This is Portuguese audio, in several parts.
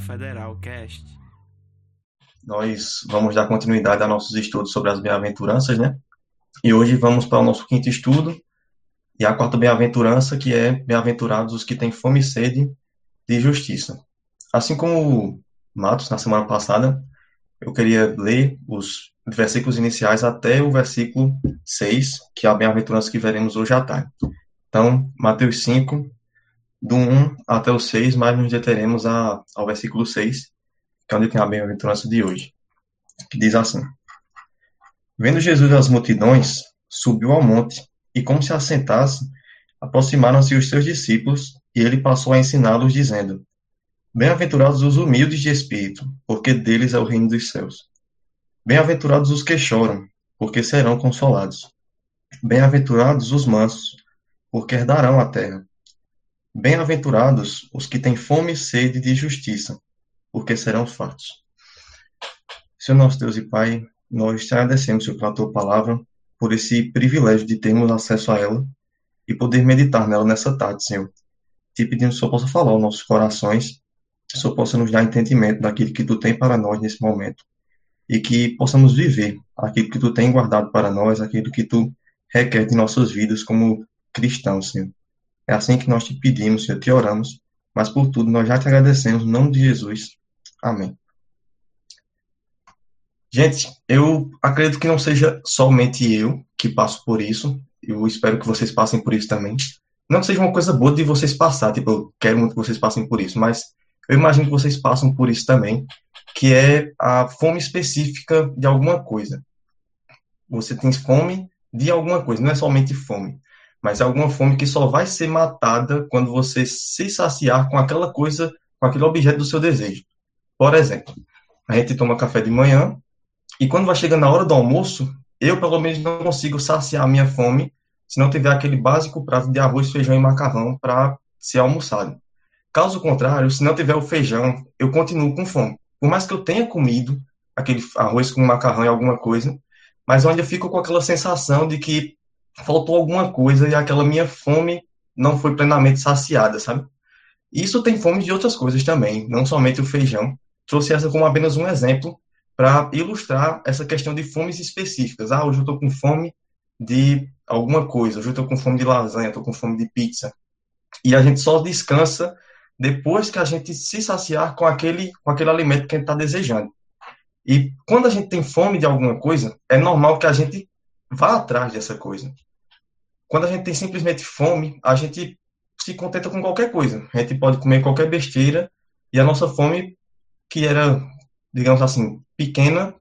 Federal Cast. Nós vamos dar continuidade a nossos estudos sobre as bem-aventuranças, né? E hoje vamos para o nosso quinto estudo, e a quarta bem-aventurança, que é bem-aventurados os que têm fome e sede de justiça. Assim como Matos, na semana passada, eu queria ler os versículos iniciais até o versículo 6, que é a bem-aventurança que veremos hoje à tarde. Então, Mateus 5, do 1 até o 6, mas nos deteremos a, ao versículo 6, que é onde tem a bem-aventurança de hoje, que diz assim: Vendo Jesus as multidões, subiu ao monte, e como se assentasse, aproximaram-se os seus discípulos, e ele passou a ensiná-los, dizendo: Bem-aventurados os humildes de espírito, porque deles é o reino dos céus. Bem-aventurados os que choram, porque serão consolados. Bem-aventurados os mansos, porque herdarão a terra. Bem-aventurados os que têm fome e sede de justiça, porque serão fartos. Senhor nosso Deus e Pai, nós te agradecemos, Senhor, pela tua palavra, por esse privilégio de termos acesso a ela e poder meditar nela nessa tarde, Senhor. Te pedimos que o Senhor possa falar aos nossos corações, que o Senhor possa nos dar entendimento daquilo que tu tem para nós nesse momento e que possamos viver aquilo que tu tem guardado para nós, aquilo que tu requer de nossas vidas como cristãos, Senhor. É assim que nós te pedimos, Senhor, te oramos, mas por tudo nós já te agradecemos, no nome de Jesus. Amém. Gente, eu acredito que não seja somente eu que passo por isso. Eu espero que vocês passem por isso também. Não seja uma coisa boa de vocês passar, tipo, eu quero muito que vocês passem por isso, mas eu imagino que vocês passam por isso também, que é a fome específica de alguma coisa. Você tem fome de alguma coisa, não é somente fome mas é alguma fome que só vai ser matada quando você se saciar com aquela coisa, com aquele objeto do seu desejo. Por exemplo, a gente toma café de manhã e quando vai chegando a hora do almoço, eu pelo menos não consigo saciar a minha fome se não tiver aquele básico prato de arroz, feijão e macarrão para ser almoçado. Caso contrário, se não tiver o feijão, eu continuo com fome. Por mais que eu tenha comido aquele arroz com macarrão e alguma coisa, mas eu ainda fico com aquela sensação de que faltou alguma coisa e aquela minha fome não foi plenamente saciada, sabe? Isso tem fome de outras coisas também, não somente o feijão. Trouxe essa como apenas um exemplo para ilustrar essa questão de fomes específicas. Ah, hoje eu estou com fome de alguma coisa, hoje eu estou com fome de lasanha, estou com fome de pizza. E a gente só descansa depois que a gente se saciar com aquele, com aquele alimento que a gente está desejando. E quando a gente tem fome de alguma coisa, é normal que a gente vá atrás dessa coisa. Quando a gente tem simplesmente fome, a gente se contenta com qualquer coisa. A gente pode comer qualquer besteira e a nossa fome, que era, digamos assim, pequena,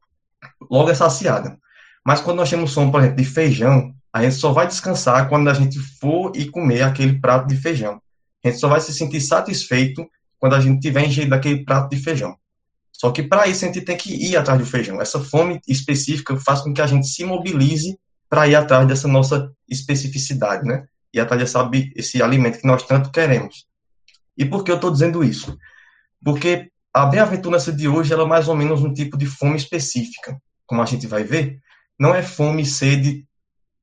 logo é saciada. Mas quando nós temos fome, por exemplo, de feijão, a gente só vai descansar quando a gente for e comer aquele prato de feijão. A gente só vai se sentir satisfeito quando a gente tiver engenho daquele prato de feijão. Só que para isso a gente tem que ir atrás do feijão. Essa fome específica faz com que a gente se mobilize para ir atrás dessa nossa especificidade, né? E atrás desse, esse alimento que nós tanto queremos. E por que eu estou dizendo isso? Porque a bem-aventurança de hoje ela é mais ou menos um tipo de fome específica, como a gente vai ver. Não é fome e sede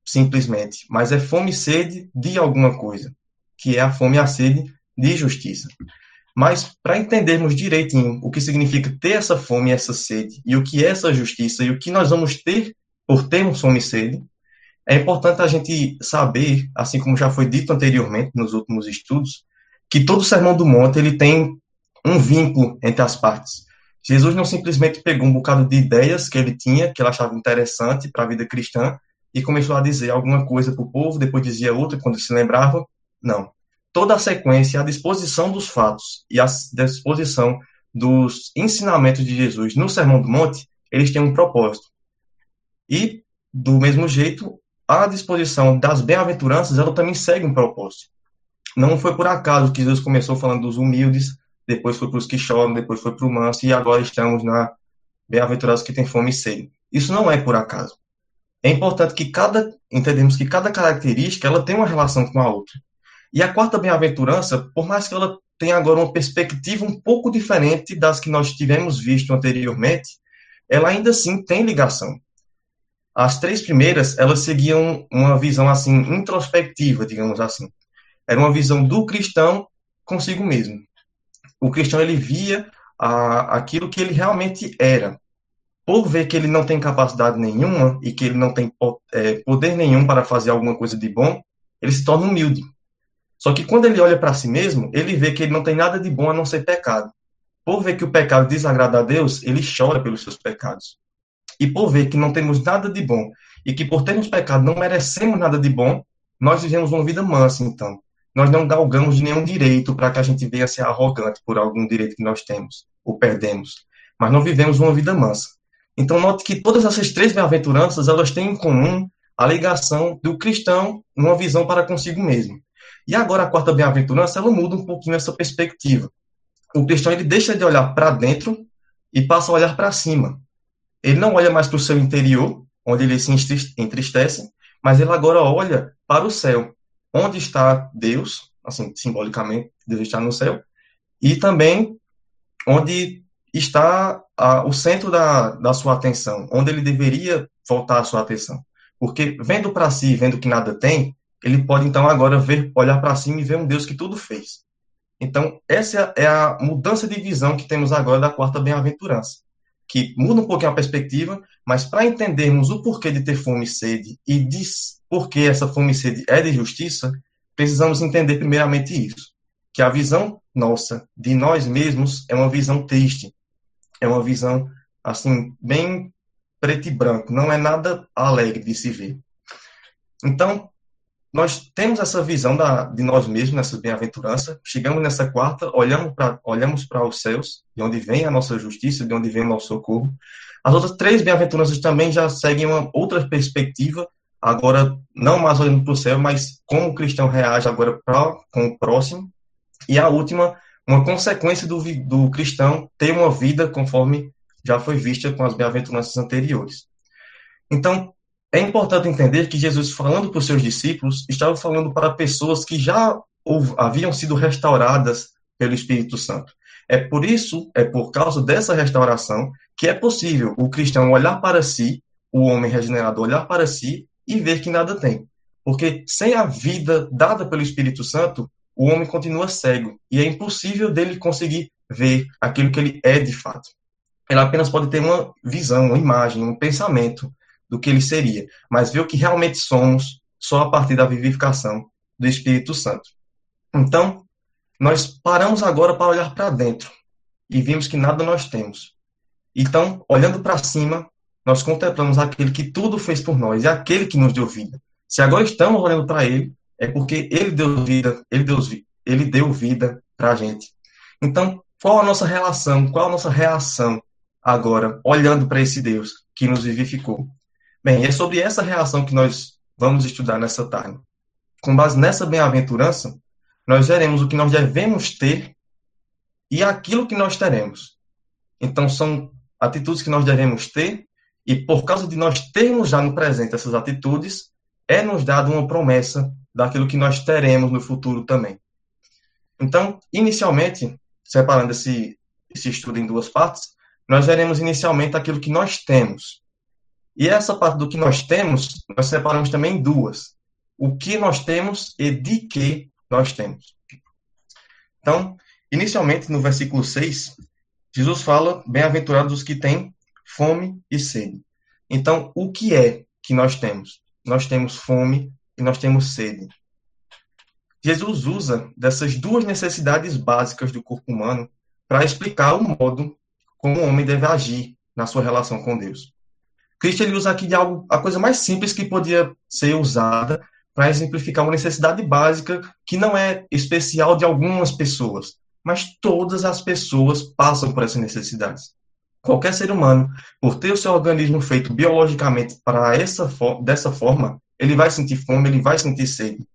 simplesmente, mas é fome e sede de alguma coisa, que é a fome e a sede de justiça. Mas para entendermos direitinho o que significa ter essa fome e essa sede, e o que é essa justiça, e o que nós vamos ter por termos fome e sede, é importante a gente saber, assim como já foi dito anteriormente nos últimos estudos, que todo sermão do monte ele tem um vínculo entre as partes. Jesus não simplesmente pegou um bocado de ideias que ele tinha, que ele achava interessante para a vida cristã, e começou a dizer alguma coisa para o povo, depois dizia outra quando se lembrava. Não. Toda a sequência, a disposição dos fatos e a disposição dos ensinamentos de Jesus no Sermão do Monte, eles têm um propósito. E, do mesmo jeito, a disposição das bem-aventuranças, ela também segue um propósito. Não foi por acaso que Jesus começou falando dos humildes, depois foi para os que choram, depois foi para o manso, e agora estamos na bem-aventurados que têm fome e sede. Isso não é por acaso. É importante que cada, entendemos que cada característica, ela tem uma relação com a outra. E a quarta bem-aventurança, por mais que ela tenha agora uma perspectiva um pouco diferente das que nós tivemos visto anteriormente, ela ainda assim tem ligação. As três primeiras, elas seguiam uma visão assim introspectiva, digamos assim. Era uma visão do cristão consigo mesmo. O cristão ele via a, aquilo que ele realmente era. Por ver que ele não tem capacidade nenhuma e que ele não tem é, poder nenhum para fazer alguma coisa de bom, ele se torna humilde. Só que quando ele olha para si mesmo, ele vê que ele não tem nada de bom a não ser pecado. Por ver que o pecado desagrada a Deus, ele chora pelos seus pecados. E por ver que não temos nada de bom e que por termos pecado não merecemos nada de bom, nós vivemos uma vida mansa, então. Nós não galgamos nenhum direito para que a gente venha ser arrogante por algum direito que nós temos ou perdemos. Mas não vivemos uma vida mansa. Então, note que todas essas três bem-aventuranças, elas têm em comum a ligação do cristão numa visão para consigo mesmo. E agora a quarta bem-aventurança, ela muda um pouquinho essa perspectiva. O cristão, ele deixa de olhar para dentro e passa a olhar para cima. Ele não olha mais para o seu interior, onde ele se entristece, mas ele agora olha para o céu, onde está Deus, assim, simbolicamente, Deus está no céu, e também onde está a, o centro da, da sua atenção, onde ele deveria voltar a sua atenção. Porque vendo para si, vendo que nada tem, ele pode então agora ver, olhar para cima e ver um Deus que tudo fez. Então, essa é a mudança de visão que temos agora da quarta bem-aventurança, que muda um pouquinho a perspectiva, mas para entendermos o porquê de ter fome e sede e de porque essa fome e sede é de justiça, precisamos entender primeiramente isso, que a visão nossa de nós mesmos é uma visão triste, é uma visão assim bem preto e branco, não é nada alegre de se ver. Então, nós temos essa visão da, de nós mesmos nessa bem-aventurança, chegamos nessa quarta, olhamos para olhamos os céus, de onde vem a nossa justiça, de onde vem o nosso socorro. As outras três bem-aventuranças também já seguem uma outra perspectiva, agora não mais olhando para o céu, mas como o cristão reage agora pra, com o próximo. E a última, uma consequência do, do cristão ter uma vida conforme já foi vista com as bem-aventuranças anteriores. Então, é importante entender que Jesus, falando para os seus discípulos, estava falando para pessoas que já haviam sido restauradas pelo Espírito Santo. É por isso, é por causa dessa restauração, que é possível o cristão olhar para si, o homem regenerado olhar para si e ver que nada tem. Porque sem a vida dada pelo Espírito Santo, o homem continua cego e é impossível dele conseguir ver aquilo que ele é de fato. Ele apenas pode ter uma visão, uma imagem, um pensamento do que ele seria, mas ver o que realmente somos só a partir da vivificação do Espírito Santo. Então, nós paramos agora para olhar para dentro e vimos que nada nós temos. Então, olhando para cima, nós contemplamos aquele que tudo fez por nós e aquele que nos deu vida. Se agora estamos olhando para ele, é porque ele deu vida, ele deu, ele deu vida para a gente. Então, qual a nossa relação, qual a nossa reação agora, olhando para esse Deus que nos vivificou? Bem, é sobre essa reação que nós vamos estudar nessa tarde. Com base nessa bem-aventurança, nós veremos o que nós devemos ter e aquilo que nós teremos. Então, são atitudes que nós devemos ter, e por causa de nós termos já no presente essas atitudes, é nos dado uma promessa daquilo que nós teremos no futuro também. Então, inicialmente, separando esse, esse estudo em duas partes, nós veremos inicialmente aquilo que nós temos, e essa parte do que nós temos, nós separamos também em duas. O que nós temos e de que nós temos. Então, inicialmente, no versículo 6, Jesus fala: Bem-aventurados os que têm fome e sede. Então, o que é que nós temos? Nós temos fome e nós temos sede. Jesus usa dessas duas necessidades básicas do corpo humano para explicar o modo como o homem deve agir na sua relação com Deus. Cristo ele usa aqui de algo, a coisa mais simples que podia ser usada para exemplificar uma necessidade básica que não é especial de algumas pessoas, mas todas as pessoas passam por essas necessidades. Qualquer ser humano, por ter o seu organismo feito biologicamente para essa dessa forma, ele vai sentir fome, ele vai sentir sede.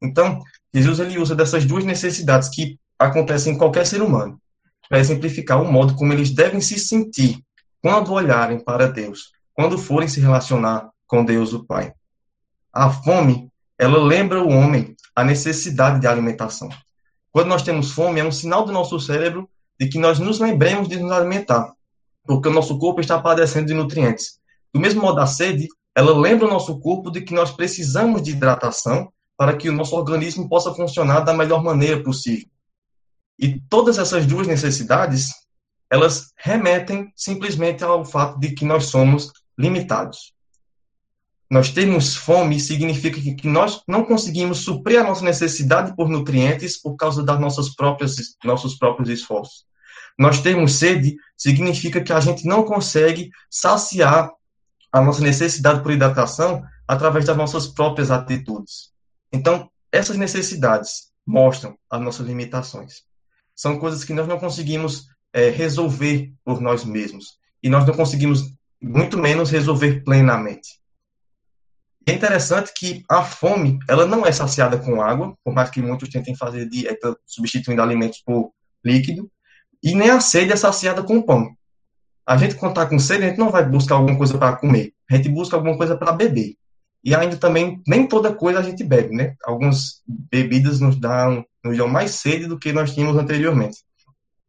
Então, Jesus ele usa dessas duas necessidades que acontecem em qualquer ser humano para exemplificar o modo como eles devem se sentir quando olharem para Deus, quando forem se relacionar com Deus o Pai. A fome, ela lembra o homem a necessidade de alimentação. Quando nós temos fome, é um sinal do nosso cérebro de que nós nos lembremos de nos alimentar, porque o nosso corpo está padecendo de nutrientes. Do mesmo modo, a sede, ela lembra o nosso corpo de que nós precisamos de hidratação para que o nosso organismo possa funcionar da melhor maneira possível. E todas essas duas necessidades, elas remetem simplesmente ao fato de que nós somos limitados. Nós temos fome significa que nós não conseguimos suprir a nossa necessidade por nutrientes por causa das nossas próprias nossos próprios esforços. Nós temos sede significa que a gente não consegue saciar a nossa necessidade por hidratação através das nossas próprias atitudes. Então, essas necessidades mostram as nossas limitações. São coisas que nós não conseguimos é, resolver por nós mesmos. E nós não conseguimos, muito menos, resolver plenamente. é interessante que a fome, ela não é saciada com água, por mais que muitos tentem fazer dieta substituindo alimentos por líquido, e nem a sede é saciada com pão. A gente, quando está com sede, a gente não vai buscar alguma coisa para comer, a gente busca alguma coisa para beber. E ainda também, nem toda coisa a gente bebe, né? Algumas bebidas nos dão, nos dão mais sede do que nós tínhamos anteriormente.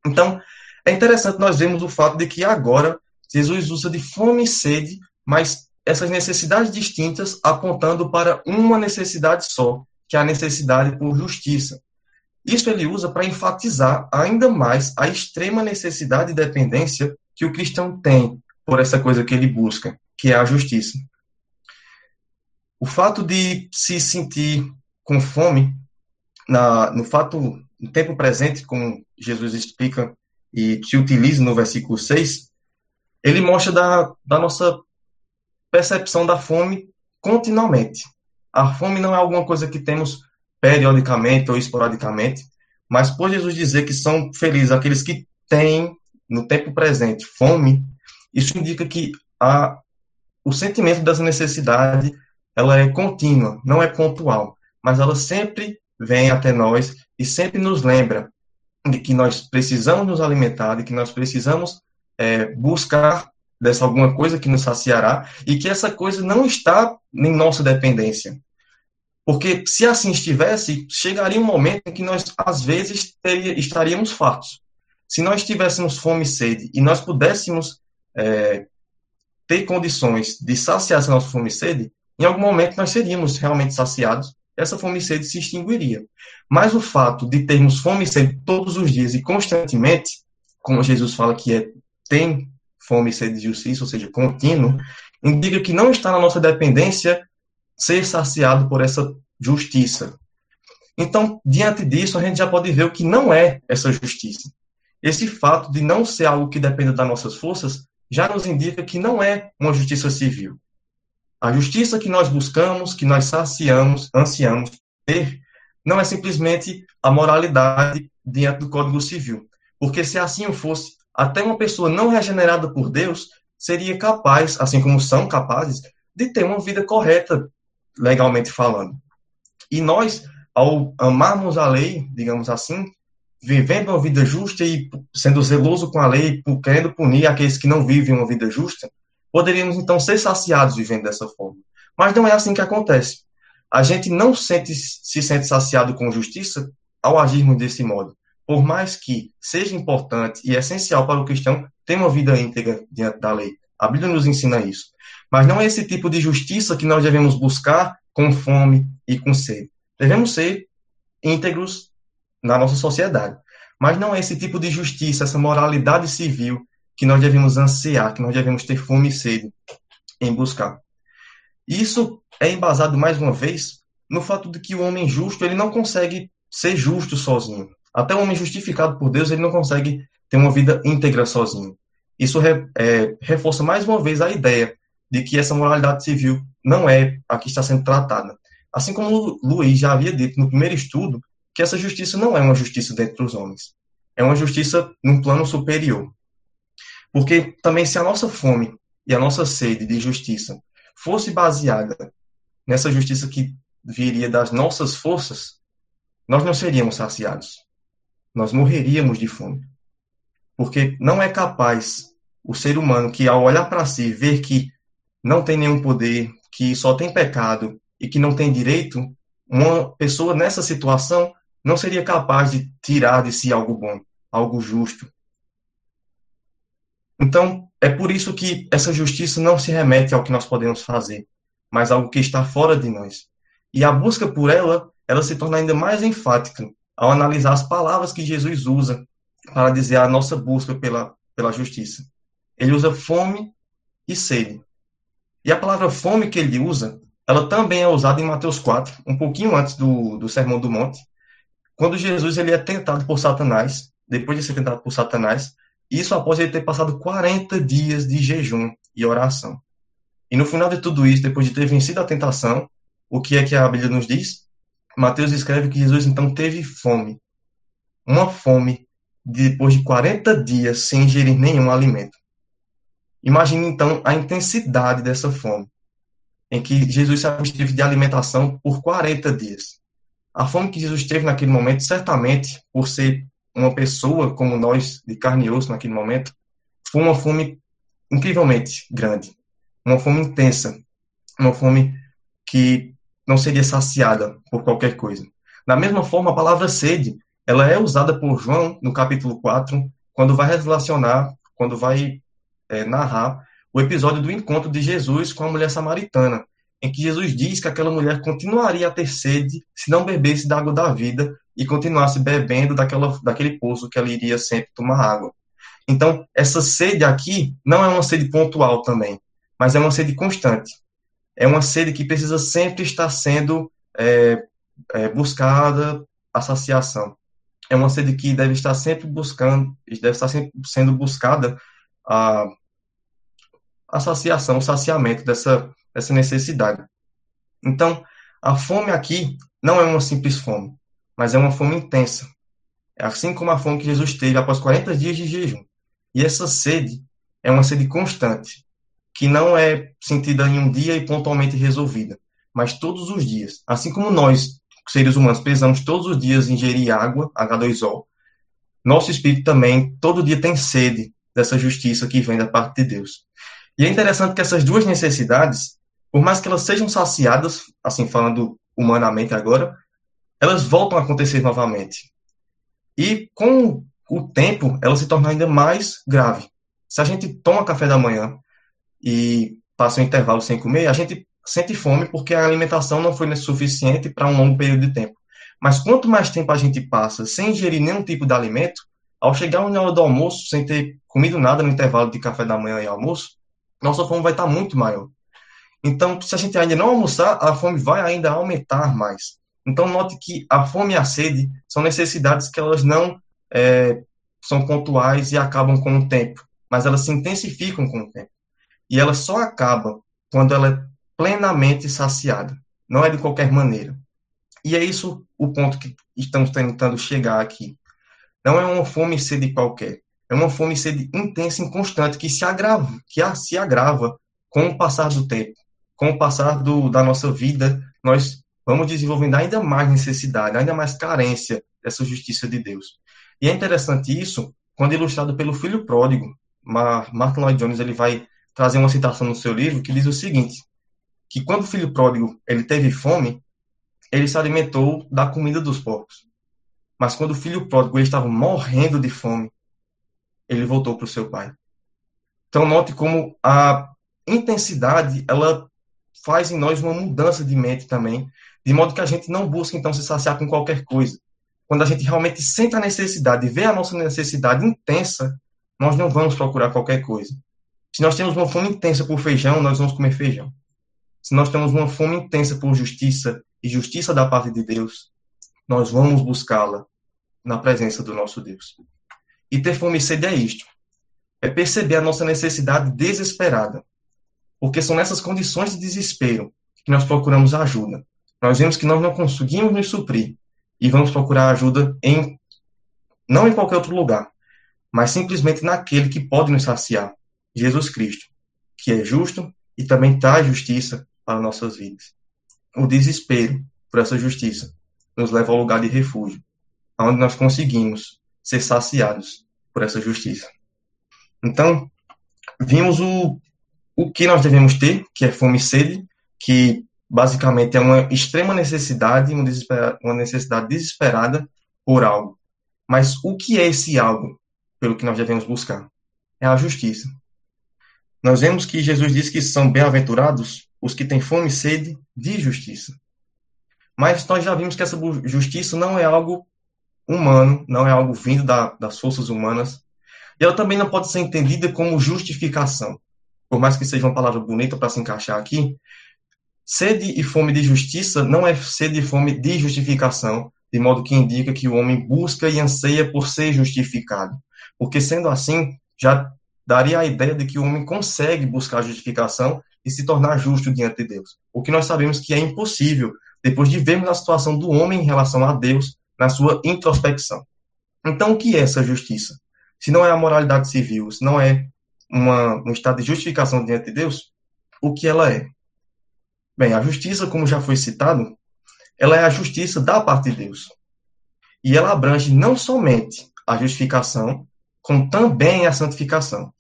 Então, é interessante nós vermos o fato de que agora Jesus usa de fome e sede, mas essas necessidades distintas apontando para uma necessidade só, que é a necessidade por justiça. Isso ele usa para enfatizar ainda mais a extrema necessidade e dependência que o cristão tem por essa coisa que ele busca, que é a justiça. O fato de se sentir com fome, na, no fato, no tempo presente, como Jesus explica e se utiliza no versículo 6, ele mostra da, da nossa percepção da fome continuamente. A fome não é alguma coisa que temos periodicamente ou esporadicamente, mas por Jesus dizer que são felizes aqueles que têm, no tempo presente, fome, isso indica que a, o sentimento dessa necessidade ela é contínua, não é pontual, mas ela sempre vem até nós e sempre nos lembra de que nós precisamos nos alimentar, de que nós precisamos é, buscar dessa alguma coisa que nos saciará e que essa coisa não está em nossa dependência. Porque se assim estivesse, chegaria um momento em que nós, às vezes, teria, estaríamos fartos. Se nós tivéssemos fome e sede e nós pudéssemos é, ter condições de saciar essa nossa fome e sede, em algum momento nós seríamos realmente saciados, essa fome e sede se extinguiria. Mas o fato de termos fome e sede todos os dias e constantemente, como Jesus fala que é tem fome e sede de justiça, ou seja, contínuo, indica que não está na nossa dependência ser saciado por essa justiça. Então, diante disso, a gente já pode ver o que não é essa justiça. Esse fato de não ser algo que dependa das nossas forças já nos indica que não é uma justiça civil. A justiça que nós buscamos, que nós saciamos, ansiamos ter, não é simplesmente a moralidade diante do Código Civil. Porque se assim fosse, até uma pessoa não regenerada por Deus seria capaz, assim como são capazes, de ter uma vida correta, legalmente falando. E nós, ao amarmos a lei, digamos assim, vivendo uma vida justa e sendo zeloso com a lei, querendo punir aqueles que não vivem uma vida justa, poderíamos então ser saciados vivendo dessa forma. Mas não é assim que acontece. A gente não sente, se sente saciado com justiça ao agirmos desse modo. Por mais que seja importante e essencial para o cristão ter uma vida íntegra diante da lei. A Bíblia nos ensina isso. Mas não é esse tipo de justiça que nós devemos buscar com fome e com sede. Devemos ser íntegros na nossa sociedade. Mas não é esse tipo de justiça, essa moralidade civil que nós devemos ansiar, que nós devemos ter fome e sede em buscar. Isso é embasado mais uma vez no fato de que o homem justo ele não consegue ser justo sozinho. Até o homem justificado por Deus ele não consegue ter uma vida íntegra sozinho. Isso re, é, reforça mais uma vez a ideia de que essa moralidade civil não é a que está sendo tratada. Assim como Luiz já havia dito no primeiro estudo, que essa justiça não é uma justiça dentro dos homens. É uma justiça num plano superior. Porque também se a nossa fome e a nossa sede de justiça fosse baseada nessa justiça que viria das nossas forças, nós não seríamos saciados. Nós morreríamos de fome. Porque não é capaz o ser humano que, ao olhar para si, ver que não tem nenhum poder, que só tem pecado e que não tem direito, uma pessoa nessa situação não seria capaz de tirar de si algo bom, algo justo, então, é por isso que essa justiça não se remete ao que nós podemos fazer, mas algo que está fora de nós. E a busca por ela, ela se torna ainda mais enfática ao analisar as palavras que Jesus usa para dizer a nossa busca pela pela justiça. Ele usa fome e sede. E a palavra fome que ele usa, ela também é usada em Mateus 4, um pouquinho antes do, do Sermão do Monte, quando Jesus ele é tentado por Satanás, depois de ser tentado por Satanás, isso após ele ter passado 40 dias de jejum e oração. E no final de tudo isso, depois de ter vencido a tentação, o que é que a Bíblia nos diz? Mateus escreve que Jesus então teve fome. Uma fome depois de 40 dias sem ingerir nenhum alimento. Imagine então a intensidade dessa fome, em que Jesus se absteve de alimentação por 40 dias. A fome que Jesus teve naquele momento, certamente, por ser uma pessoa como nós, de carne e osso naquele momento, foi uma fome incrivelmente grande, uma fome intensa, uma fome que não seria saciada por qualquer coisa. Da mesma forma, a palavra sede, ela é usada por João no capítulo 4, quando vai relacionar, quando vai é, narrar o episódio do encontro de Jesus com a mulher samaritana, em que Jesus diz que aquela mulher continuaria a ter sede se não bebesse da água da vida e continuasse bebendo daquela, daquele poço que ela iria sempre tomar água. Então, essa sede aqui não é uma sede pontual também, mas é uma sede constante. É uma sede que precisa sempre estar sendo é, é, buscada a saciação. É uma sede que deve estar sempre buscando, deve estar sempre sendo buscada a, a saciação, o saciamento dessa, dessa necessidade. Então, a fome aqui não é uma simples fome, mas é uma fome intensa. É assim como a fome que Jesus teve após 40 dias de jejum. E essa sede é uma sede constante, que não é sentida em um dia e pontualmente resolvida, mas todos os dias. Assim como nós, seres humanos, precisamos todos os dias ingerir água, H2O, nosso espírito também todo dia tem sede dessa justiça que vem da parte de Deus. E é interessante que essas duas necessidades, por mais que elas sejam saciadas, assim falando humanamente agora, elas voltam a acontecer novamente. E com o tempo, elas se tornam ainda mais grave. Se a gente toma café da manhã e passa um intervalo sem comer, a gente sente fome porque a alimentação não foi suficiente para um longo período de tempo. Mas quanto mais tempo a gente passa sem ingerir nenhum tipo de alimento, ao chegar na hora do almoço, sem ter comido nada no intervalo de café da manhã e almoço, nossa fome vai estar muito maior. Então, se a gente ainda não almoçar, a fome vai ainda aumentar mais. Então, note que a fome e a sede são necessidades que elas não é, são pontuais e acabam com o tempo, mas elas se intensificam com o tempo. E ela só acaba quando ela é plenamente saciada, não é de qualquer maneira. E é isso o ponto que estamos tentando chegar aqui. Não é uma fome e sede qualquer, é uma fome e sede intensa e constante que se agrava, que se agrava com o passar do tempo, com o passar do, da nossa vida, nós vamos desenvolvendo ainda mais necessidade, ainda mais carência dessa justiça de Deus. E é interessante isso quando ilustrado pelo filho pródigo. Martin Lloyd Jones ele vai trazer uma citação no seu livro que diz o seguinte, que quando o filho pródigo ele teve fome, ele se alimentou da comida dos porcos. Mas quando o filho pródigo ele estava morrendo de fome, ele voltou para o seu pai. Então note como a intensidade ela faz em nós uma mudança de mente também, de modo que a gente não busca então se saciar com qualquer coisa. Quando a gente realmente sente a necessidade, vê a nossa necessidade intensa, nós não vamos procurar qualquer coisa. Se nós temos uma fome intensa por feijão, nós vamos comer feijão. Se nós temos uma fome intensa por justiça e justiça da parte de Deus, nós vamos buscá-la na presença do nosso Deus. E ter fome e sede é isto: é perceber a nossa necessidade desesperada. Porque são nessas condições de desespero que nós procuramos ajuda. Nós vemos que nós não conseguimos nos suprir e vamos procurar ajuda em não em qualquer outro lugar, mas simplesmente naquele que pode nos saciar, Jesus Cristo, que é justo e também traz justiça para nossas vidas. O desespero por essa justiça nos leva ao lugar de refúgio, onde nós conseguimos ser saciados por essa justiça. Então, vimos o, o que nós devemos ter, que é fome e sede, que basicamente é uma extrema necessidade, uma necessidade desesperada por algo. Mas o que é esse algo pelo que nós devemos buscar? É a justiça. Nós vemos que Jesus diz que são bem-aventurados os que têm fome e sede de justiça. Mas nós já vimos que essa justiça não é algo humano, não é algo vindo da, das forças humanas. E ela também não pode ser entendida como justificação. Por mais que seja uma palavra bonita para se encaixar aqui, sede e fome de justiça não é sede e fome de justificação, de modo que indica que o homem busca e anseia por ser justificado. Porque sendo assim, já daria a ideia de que o homem consegue buscar justificação e se tornar justo diante de Deus. O que nós sabemos que é impossível, depois de vermos a situação do homem em relação a Deus na sua introspecção. Então, o que é essa justiça? Se não é a moralidade civil, se não é uma, um estado de justificação diante de Deus, o que ela é? Bem, a justiça, como já foi citado, ela é a justiça da parte de Deus. E ela abrange não somente a justificação, como também a santificação.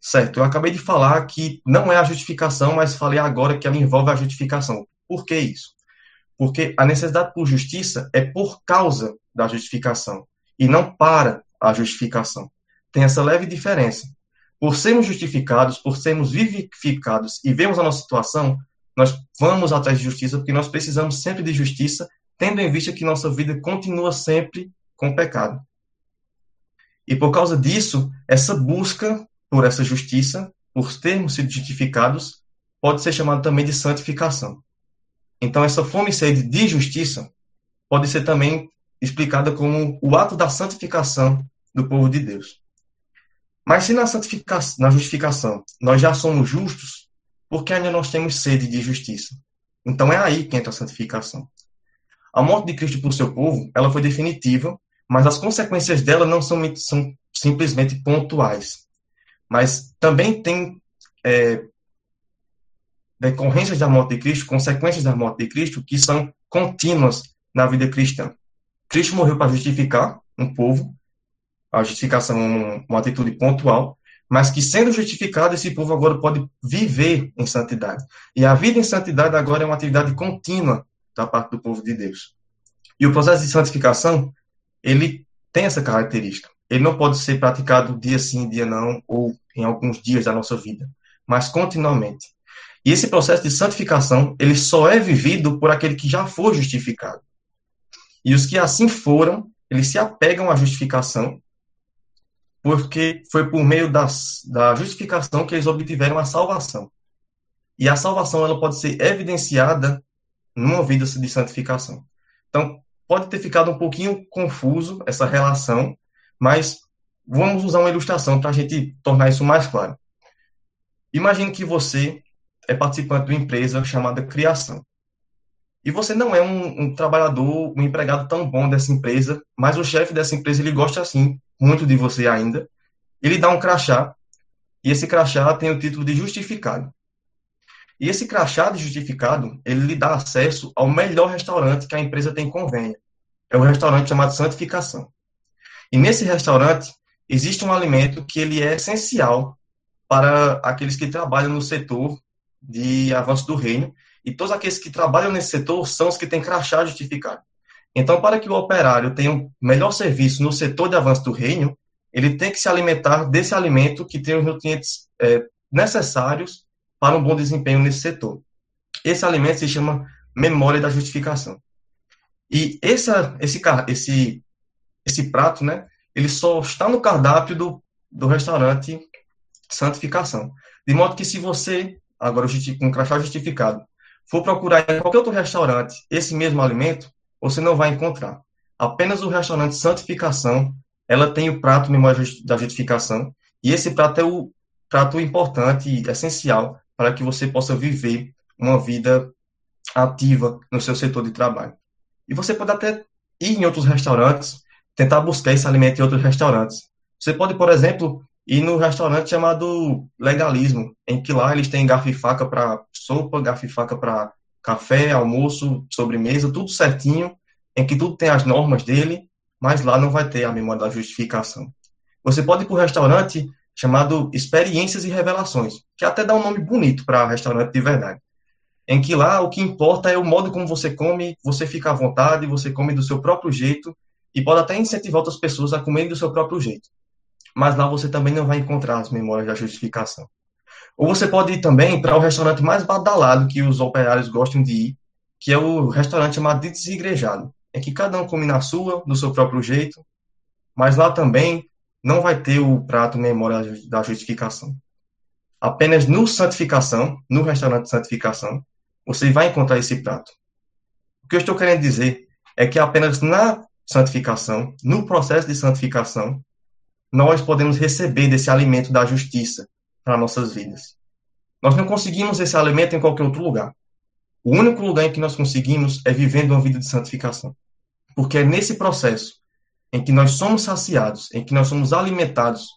Certo, eu acabei de falar que não é a justificação, mas falei agora que ela envolve a justificação. Por que isso? Porque a necessidade por justiça é por causa da justificação e não para a justificação. Tem essa leve diferença. Por sermos justificados, por sermos vivificados e vemos a nossa situação, nós vamos atrás de justiça porque nós precisamos sempre de justiça, tendo em vista que nossa vida continua sempre com pecado. E por causa disso, essa busca por essa justiça, por termos sido justificados, pode ser chamada também de santificação. Então, essa fome e sede de justiça pode ser também explicada como o ato da santificação do povo de Deus. Mas se na, santificação, na justificação nós já somos justos, por que ainda nós temos sede de justiça? Então é aí que entra a santificação. A morte de Cristo por seu povo, ela foi definitiva, mas as consequências dela não são, são simplesmente pontuais. Mas também tem é, decorrências da morte de Cristo, consequências da morte de Cristo, que são contínuas na vida cristã. Cristo morreu para justificar um povo, a justificação é uma atitude pontual, mas que sendo justificado, esse povo agora pode viver em santidade. E a vida em santidade agora é uma atividade contínua da parte do povo de Deus. E o processo de santificação, ele tem essa característica. Ele não pode ser praticado dia sim, dia não, ou em alguns dias da nossa vida, mas continuamente. E esse processo de santificação, ele só é vivido por aquele que já foi justificado. E os que assim foram, eles se apegam à justificação, porque foi por meio das, da justificação que eles obtiveram a salvação. E a salvação ela pode ser evidenciada numa vida de santificação. Então, pode ter ficado um pouquinho confuso essa relação, mas vamos usar uma ilustração para a gente tornar isso mais claro. Imagine que você é participante de uma empresa chamada Criação. E você não é um, um, trabalhador, um empregado tão bom dessa empresa, mas o chefe dessa empresa ele gosta assim muito de você ainda. Ele dá um crachá e esse crachá tem o título de justificado. E esse crachá de justificado ele lhe dá acesso ao melhor restaurante que a empresa tem convênio. É um restaurante chamado Santificação. E nesse restaurante existe um alimento que ele é essencial para aqueles que trabalham no setor de avanço do reino e todos aqueles que trabalham nesse setor são os que têm crachá justificado. Então, para que o operário tenha um melhor serviço no setor de avanço do reino, ele tem que se alimentar desse alimento que tem os nutrientes é, necessários para um bom desempenho nesse setor. Esse alimento se chama memória da justificação. E essa, esse, esse, esse prato, né, ele só está no cardápio do, do restaurante Santificação. De modo que se você, agora com um crachá justificado, for procurar em qualquer outro restaurante esse mesmo alimento, você não vai encontrar. Apenas o restaurante Santificação, ela tem o prato memória da justificação, e esse prato é o prato importante e essencial para que você possa viver uma vida ativa no seu setor de trabalho. E você pode até ir em outros restaurantes, tentar buscar esse alimento em outros restaurantes. Você pode, por exemplo, ir no restaurante chamado Legalismo, em que lá eles têm garfo e faca para sopa, garfo e faca para café, almoço, sobremesa, tudo certinho, em que tudo tem as normas dele, mas lá não vai ter a memória da justificação. Você pode ir para um restaurante chamado Experiências e Revelações, que até dá um nome bonito para restaurante de verdade. Em que lá o que importa é o modo como você come, você fica à vontade, você come do seu próprio jeito e pode até incentivar outras pessoas a comerem do seu próprio jeito mas lá você também não vai encontrar as memórias da justificação. Ou você pode ir também para o restaurante mais badalado que os operários gostam de ir, que é o restaurante chamado Desigrejado, é que cada um come na sua, do seu próprio jeito, mas lá também não vai ter o prato memória da justificação. Apenas no santificação, no restaurante santificação, você vai encontrar esse prato. O que eu estou querendo dizer é que apenas na santificação, no processo de santificação, nós podemos receber desse alimento da justiça para nossas vidas. Nós não conseguimos esse alimento em qualquer outro lugar. O único lugar em que nós conseguimos é vivendo uma vida de santificação. Porque é nesse processo em que nós somos saciados, em que nós somos alimentados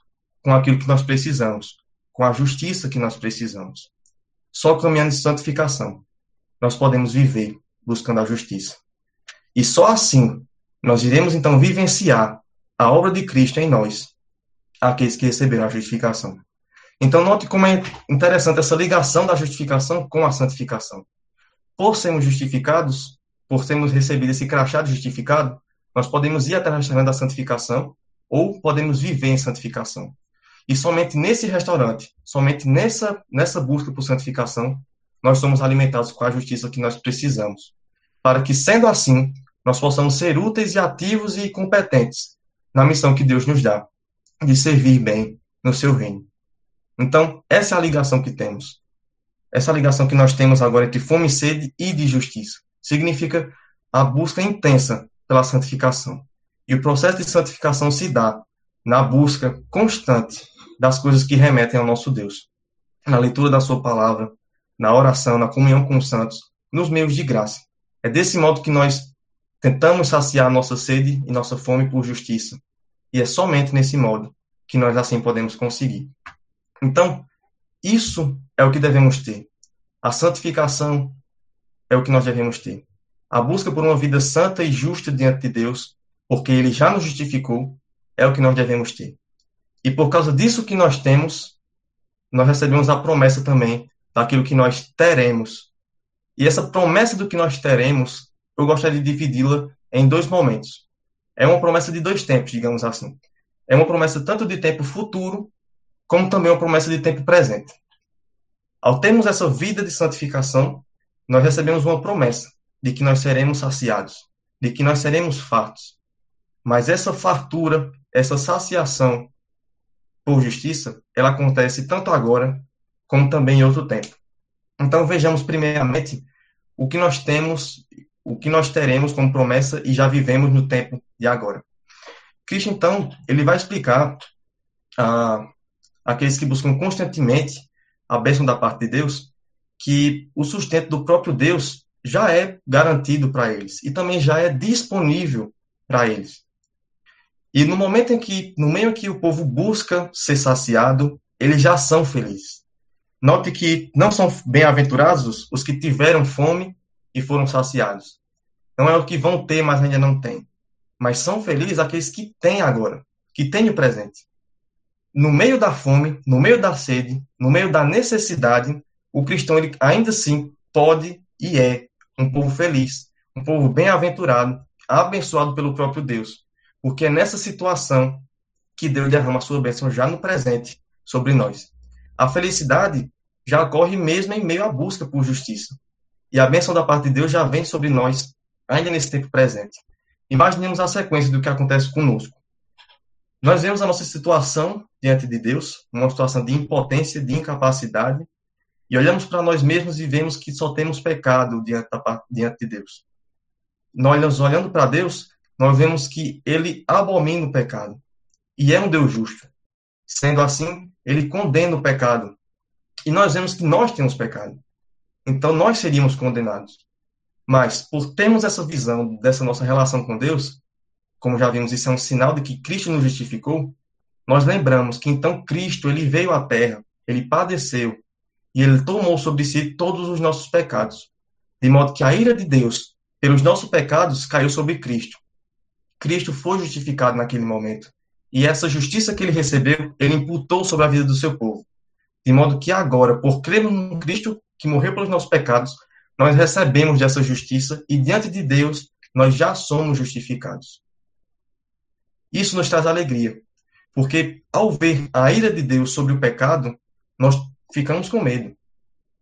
com aquilo que nós precisamos, com a justiça que nós precisamos. Só caminhando em santificação nós podemos viver buscando a justiça. E só assim nós iremos então vivenciar a obra de Cristo em nós, aqueles que receberam a justificação. Então, note como é interessante essa ligação da justificação com a santificação. Por sermos justificados, por termos recebido esse crachá de justificado, nós podemos ir até o restaurante da santificação ou podemos viver em santificação. E somente nesse restaurante, somente nessa, nessa busca por santificação, nós somos alimentados com a justiça que nós precisamos. Para que, sendo assim, nós possamos ser úteis e ativos e competentes na missão que Deus nos dá, de servir bem no seu reino. Então, essa é a ligação que temos. Essa ligação que nós temos agora entre fome e sede e de justiça. Significa a busca intensa pela santificação. E o processo de santificação se dá na busca constante das coisas que remetem ao nosso Deus. Na leitura da sua palavra, na oração, na comunhão com os santos, nos meios de graça. É desse modo que nós tentamos saciar nossa sede e nossa fome por justiça. E é somente nesse modo que nós assim podemos conseguir. Então, isso é o que devemos ter. A santificação é o que nós devemos ter a busca por uma vida santa e justa diante de Deus, porque Ele já nos justificou, é o que nós devemos ter. E por causa disso que nós temos, nós recebemos a promessa também daquilo que nós teremos. E essa promessa do que nós teremos, eu gostaria de dividi-la em dois momentos. É uma promessa de dois tempos, digamos assim. É uma promessa tanto de tempo futuro, como também uma promessa de tempo presente. Ao termos essa vida de santificação, nós recebemos uma promessa de que nós seremos saciados, de que nós seremos fartos. Mas essa fartura, essa saciação por justiça, ela acontece tanto agora como também em outro tempo. Então vejamos primeiramente o que nós temos, o que nós teremos como promessa e já vivemos no tempo de agora. Cristo então, ele vai explicar a aqueles que buscam constantemente a bênção da parte de Deus, que o sustento do próprio Deus já é garantido para eles e também já é disponível para eles. E no momento em que, no meio que o povo busca ser saciado, eles já são felizes. Note que não são bem-aventurados os que tiveram fome e foram saciados. Não é o que vão ter, mas ainda não têm. Mas são felizes aqueles que têm agora, que têm o presente. No meio da fome, no meio da sede, no meio da necessidade, o cristão ele ainda assim pode e é um povo feliz, um povo bem-aventurado, abençoado pelo próprio Deus. Porque é nessa situação que Deus derrama a sua bênção já no presente sobre nós. A felicidade já ocorre mesmo em meio à busca por justiça. E a bênção da parte de Deus já vem sobre nós ainda nesse tempo presente. Imaginemos a sequência do que acontece conosco. Nós vemos a nossa situação diante de Deus, uma situação de impotência, de incapacidade, e olhamos para nós mesmos e vemos que só temos pecado diante, da, diante de Deus. Nós, olhando para Deus, nós vemos que ele abomina o pecado. E é um Deus justo. Sendo assim, ele condena o pecado. E nós vemos que nós temos pecado. Então nós seríamos condenados. Mas, por termos essa visão dessa nossa relação com Deus, como já vimos, isso é um sinal de que Cristo nos justificou, nós lembramos que então Cristo ele veio à terra, ele padeceu, e ele tomou sobre si todos os nossos pecados, de modo que a ira de Deus pelos nossos pecados caiu sobre Cristo. Cristo foi justificado naquele momento, e essa justiça que ele recebeu, ele imputou sobre a vida do seu povo. De modo que agora, por crermos no Cristo que morreu pelos nossos pecados, nós recebemos dessa justiça e diante de Deus nós já somos justificados. Isso nos traz alegria, porque ao ver a ira de Deus sobre o pecado, nós ficamos com medo.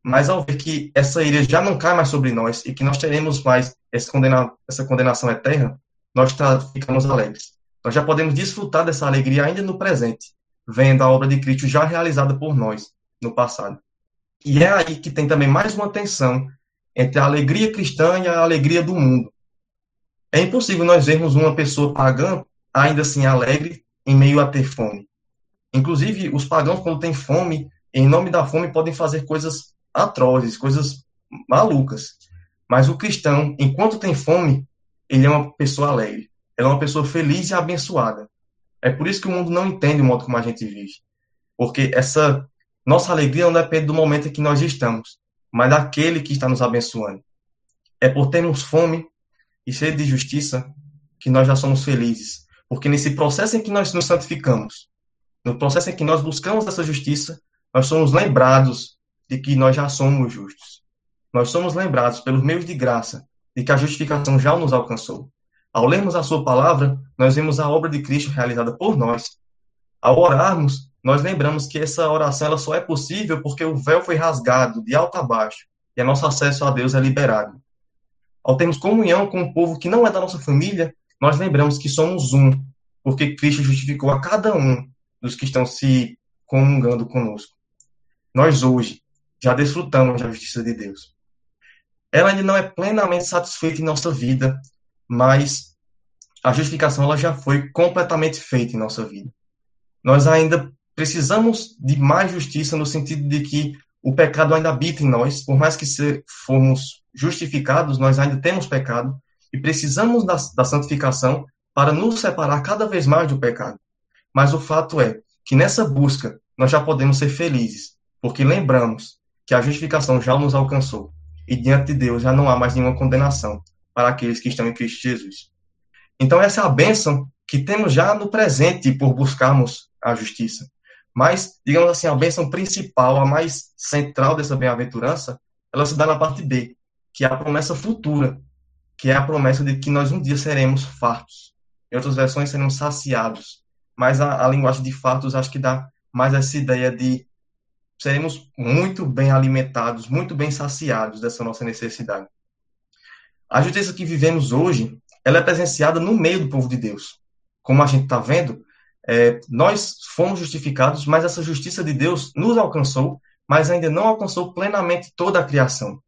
Mas ao ver que essa ira já não cai mais sobre nós e que nós teremos mais condena essa condenação eterna, nós ficamos alegres. Nós já podemos desfrutar dessa alegria ainda no presente, vendo a obra de Cristo já realizada por nós no passado. E é aí que tem também mais uma tensão entre a alegria cristã e a alegria do mundo. É impossível nós vermos uma pessoa pagã ainda assim alegre em meio a ter fome. Inclusive, os pagãos, quando têm fome, em nome da fome, podem fazer coisas atrozes, coisas malucas. Mas o cristão, enquanto tem fome, ele é uma pessoa alegre. Ele é uma pessoa feliz e abençoada. É por isso que o mundo não entende o modo como a gente vive. Porque essa nossa alegria não depende do momento em que nós estamos, mas daquele que está nos abençoando. É por termos fome e sede de justiça que nós já somos felizes. Porque nesse processo em que nós nos santificamos, no processo em que nós buscamos essa justiça, nós somos lembrados de que nós já somos justos. Nós somos lembrados, pelos meios de graça, de que a justificação já nos alcançou. Ao lermos a Sua palavra, nós vemos a obra de Cristo realizada por nós. Ao orarmos, nós lembramos que essa oração ela só é possível porque o véu foi rasgado de alto a baixo e nosso acesso a Deus é liberado. Ao termos comunhão com o povo que não é da nossa família, nós lembramos que somos um, porque Cristo justificou a cada um dos que estão se comungando conosco. Nós hoje já desfrutamos da justiça de Deus. Ela ainda não é plenamente satisfeita em nossa vida, mas a justificação ela já foi completamente feita em nossa vida. Nós ainda precisamos de mais justiça no sentido de que o pecado ainda habita em nós, por mais que formos justificados, nós ainda temos pecado e precisamos da, da santificação para nos separar cada vez mais do pecado. Mas o fato é que nessa busca nós já podemos ser felizes, porque lembramos que a justificação já nos alcançou e diante de Deus já não há mais nenhuma condenação para aqueles que estão em Cristo Jesus. Então essa é a bênção que temos já no presente por buscarmos a justiça. Mas, digamos assim, a bênção principal, a mais central dessa bem-aventurança, ela se dá na parte B, que é a promessa futura, que é a promessa de que nós um dia seremos fartos. Em outras versões, seremos saciados mas a, a linguagem de fatos acho que dá mais essa ideia de seremos muito bem alimentados, muito bem saciados dessa nossa necessidade. A justiça que vivemos hoje, ela é presenciada no meio do povo de Deus. Como a gente está vendo, é, nós fomos justificados, mas essa justiça de Deus nos alcançou, mas ainda não alcançou plenamente toda a criação.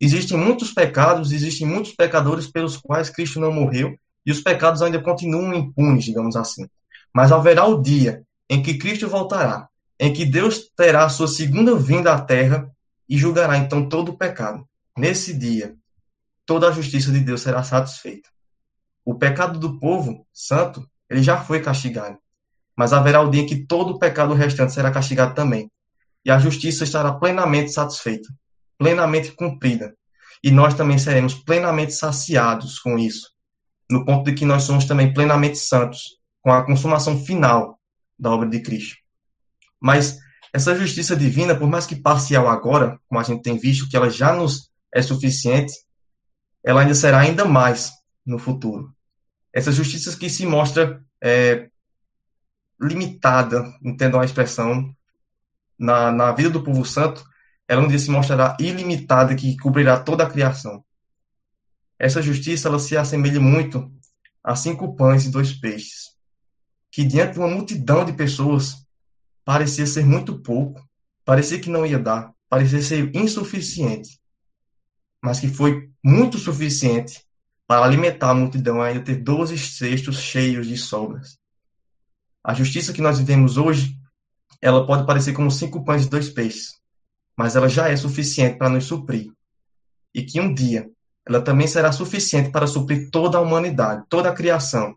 Existem muitos pecados, existem muitos pecadores pelos quais Cristo não morreu, e os pecados ainda continuam impunes, digamos assim. Mas haverá o dia em que Cristo voltará, em que Deus terá a sua segunda vinda à terra e julgará então todo o pecado. Nesse dia, toda a justiça de Deus será satisfeita. O pecado do povo santo, ele já foi castigado. Mas haverá o dia em que todo o pecado restante será castigado também. E a justiça estará plenamente satisfeita, plenamente cumprida. E nós também seremos plenamente saciados com isso, no ponto de que nós somos também plenamente santos, com a consumação final da obra de Cristo. Mas essa justiça divina, por mais que parcial agora, como a gente tem visto que ela já nos é suficiente, ela ainda será ainda mais no futuro. Essa justiça que se mostra é, limitada, entendam a expressão, na, na vida do povo santo, ela um dia se mostrará ilimitada, que cobrirá toda a criação. Essa justiça ela se assemelha muito a cinco pães e dois peixes que diante de uma multidão de pessoas parecia ser muito pouco, parecia que não ia dar, parecia ser insuficiente, mas que foi muito suficiente para alimentar a multidão ainda ter 12 cestos cheios de sobras. A justiça que nós vivemos hoje, ela pode parecer como cinco pães e dois peixes, mas ela já é suficiente para nos suprir. E que um dia ela também será suficiente para suprir toda a humanidade, toda a criação,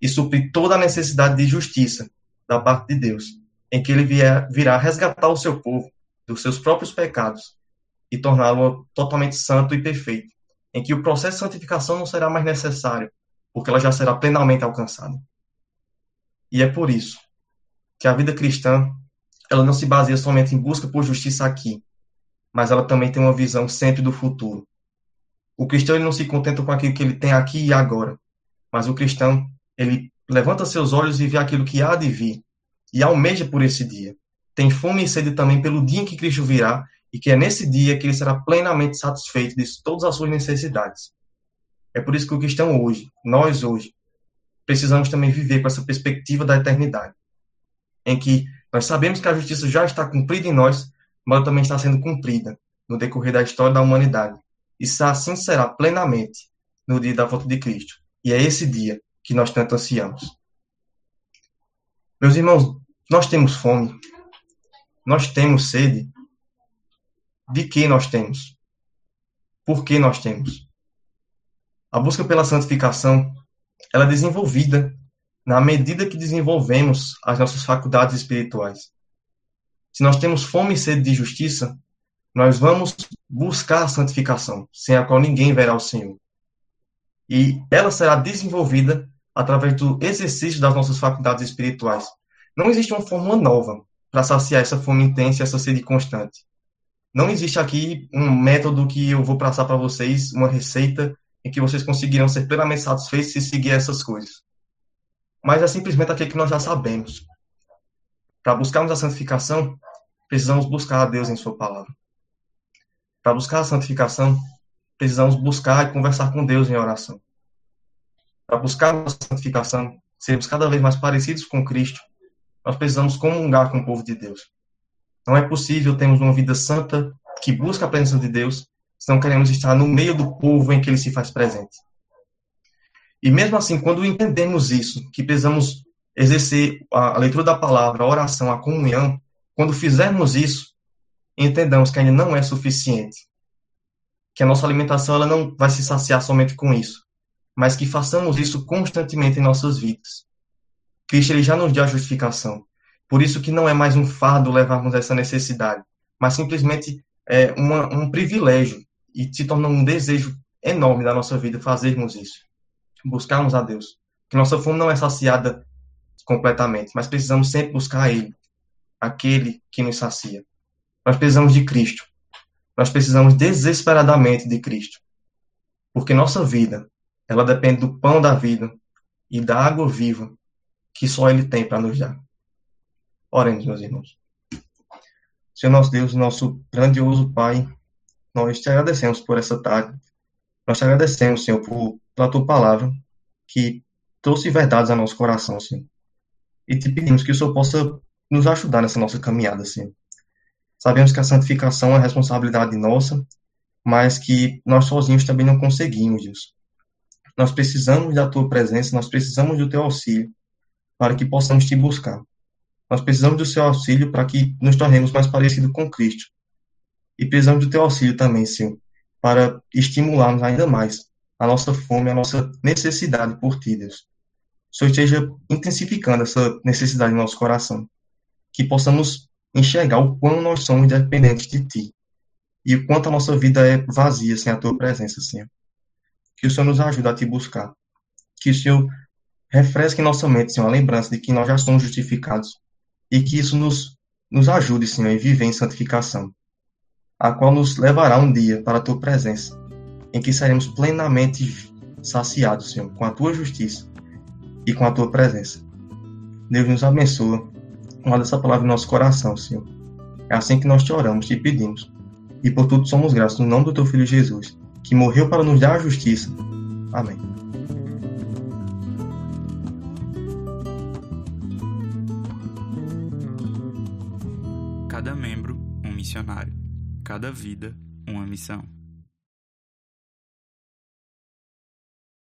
e suprir toda a necessidade de justiça da parte de Deus, em que ele vier, virá resgatar o seu povo dos seus próprios pecados e torná-lo totalmente santo e perfeito, em que o processo de santificação não será mais necessário, porque ela já será plenamente alcançada. E é por isso que a vida cristã ela não se baseia somente em busca por justiça aqui, mas ela também tem uma visão sempre do futuro. O cristão ele não se contenta com aquilo que ele tem aqui e agora, mas o cristão ele levanta seus olhos e vê aquilo que há de vir e almeja por esse dia. Tem fome e sede também pelo dia em que Cristo virá e que é nesse dia que ele será plenamente satisfeito de todas as suas necessidades. É por isso que o cristão hoje, nós hoje, precisamos também viver com essa perspectiva da eternidade, em que nós sabemos que a justiça já está cumprida em nós, mas também está sendo cumprida no decorrer da história da humanidade. E assim será plenamente no dia da volta de Cristo. E é esse dia que nós tanto ansiamos. Meus irmãos, nós temos fome, nós temos sede. De que nós temos? Por que nós temos? A busca pela santificação, ela é desenvolvida na medida que desenvolvemos as nossas faculdades espirituais. Se nós temos fome e sede de justiça, nós vamos buscar a santificação, sem a qual ninguém verá o Senhor. E ela será desenvolvida através do exercício das nossas faculdades espirituais. Não existe uma fórmula nova para saciar essa fome intensa e essa sede constante. Não existe aqui um método que eu vou passar para vocês, uma receita em que vocês conseguirão ser plenamente satisfeitos se seguir essas coisas. Mas é simplesmente aquilo que nós já sabemos. Para buscarmos a santificação, precisamos buscar a Deus em Sua palavra. Para buscar a santificação, precisamos buscar e conversar com Deus em oração. Para buscar a santificação, sermos cada vez mais parecidos com Cristo, nós precisamos comungar com o povo de Deus. Não é possível termos uma vida santa que busca a presença de Deus se não queremos estar no meio do povo em que ele se faz presente. E mesmo assim, quando entendemos isso, que precisamos exercer a leitura da palavra, a oração, a comunhão, quando fizermos isso, entendamos que ainda não é suficiente. Que a nossa alimentação ela não vai se saciar somente com isso, mas que façamos isso constantemente em nossas vidas. Cristo ele já nos deu a justificação. Por isso que não é mais um fardo levarmos essa necessidade, mas simplesmente é uma, um privilégio e se torna um desejo enorme da nossa vida fazermos isso. Buscarmos a Deus. Que nossa fome não é saciada completamente, mas precisamos sempre buscar Ele, aquele que nos sacia. Nós precisamos de Cristo. Nós precisamos desesperadamente de Cristo. Porque nossa vida, ela depende do pão da vida e da água viva que só Ele tem para nos dar. Oremos, meus irmãos. Senhor nosso Deus, nosso grandioso Pai, nós te agradecemos por essa tarde. Nós te agradecemos, Senhor, por, pela tua palavra, que trouxe verdades ao nosso coração, Senhor. E te pedimos que o Senhor possa nos ajudar nessa nossa caminhada, Senhor. Sabemos que a santificação é responsabilidade nossa, mas que nós sozinhos também não conseguimos, Deus. Nós precisamos da tua presença, nós precisamos do teu auxílio para que possamos te buscar. Nós precisamos do seu auxílio para que nos tornemos mais parecidos com Cristo. E precisamos do teu auxílio também, Senhor, para estimularmos ainda mais a nossa fome, a nossa necessidade por ti, Deus. O Senhor esteja intensificando essa necessidade no nosso coração. Que possamos enxergar o quão nós somos dependentes de ti. E o quanto a nossa vida é vazia sem a tua presença, Senhor. Que o Senhor nos ajude a te buscar. Que o Senhor refresque em nossa mente, Senhor, a lembrança de que nós já somos justificados. E que isso nos, nos ajude, Senhor, a viver em santificação a qual nos levará um dia para a tua presença, em que seremos plenamente saciados, Senhor, com a tua justiça e com a tua presença. Deus nos abençoa. Guarda essa palavra em nosso coração, Senhor. É assim que nós te oramos, te pedimos. E por tudo somos gratos no nome do teu filho Jesus, que morreu para nos dar a justiça. Amém. Cada membro um missionário cada vida uma missão.